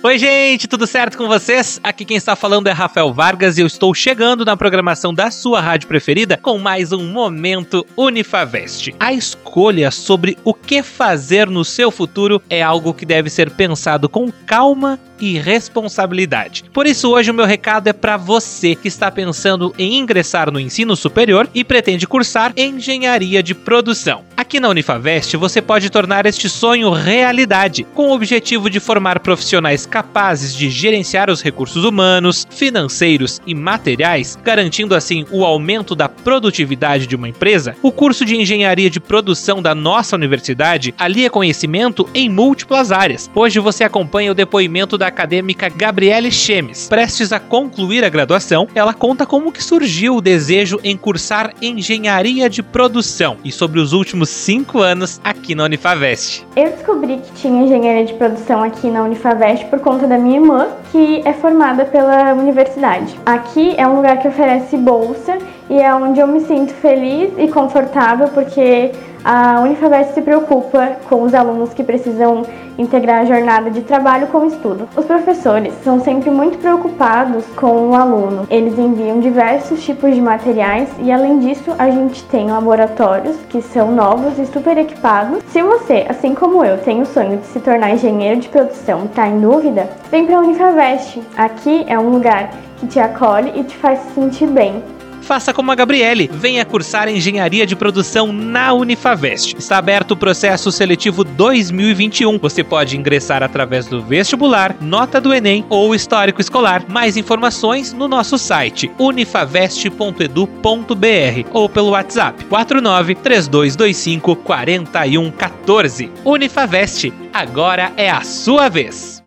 Oi, gente, tudo certo com vocês? Aqui quem está falando é Rafael Vargas e eu estou chegando na programação da sua rádio preferida com mais um Momento Unifavest. A escolha sobre o que fazer no seu futuro é algo que deve ser pensado com calma e responsabilidade. Por isso, hoje o meu recado é para você que está pensando em ingressar no ensino superior e pretende cursar engenharia de produção. Aqui na Unifavest você pode tornar este sonho realidade, com o objetivo de formar profissionais capazes de gerenciar os recursos humanos, financeiros e materiais, garantindo assim o aumento da produtividade de uma empresa. O curso de engenharia de produção da nossa universidade alia conhecimento em múltiplas áreas. Hoje você acompanha o depoimento da acadêmica Gabriele Chemes. Prestes a concluir a graduação, ela conta como que surgiu o desejo em cursar engenharia de produção e sobre os últimos cinco anos aqui na Unifavest. Eu descobri que tinha engenharia de produção aqui na Unifavest por conta da minha irmã, que é formada pela universidade. Aqui é um lugar que oferece bolsa e é onde eu me sinto feliz e confortável porque a Unifavest se preocupa com os alunos que precisam integrar a jornada de trabalho com estudo. Os professores são sempre muito preocupados com o aluno. Eles enviam diversos tipos de materiais e além disso, a gente tem laboratórios que são novos e super equipados. Se você, assim como eu, tem o sonho de se tornar engenheiro de produção e está em dúvida, vem para a Unifavest. Aqui é um lugar que te acolhe e te faz se sentir bem. Faça como a Gabriele, venha cursar engenharia de produção na Unifavest. Está aberto o processo seletivo 2021. Você pode ingressar através do vestibular, nota do Enem ou histórico escolar. Mais informações no nosso site unifavest.edu.br ou pelo WhatsApp 49 3225 4114. Unifavest, agora é a sua vez.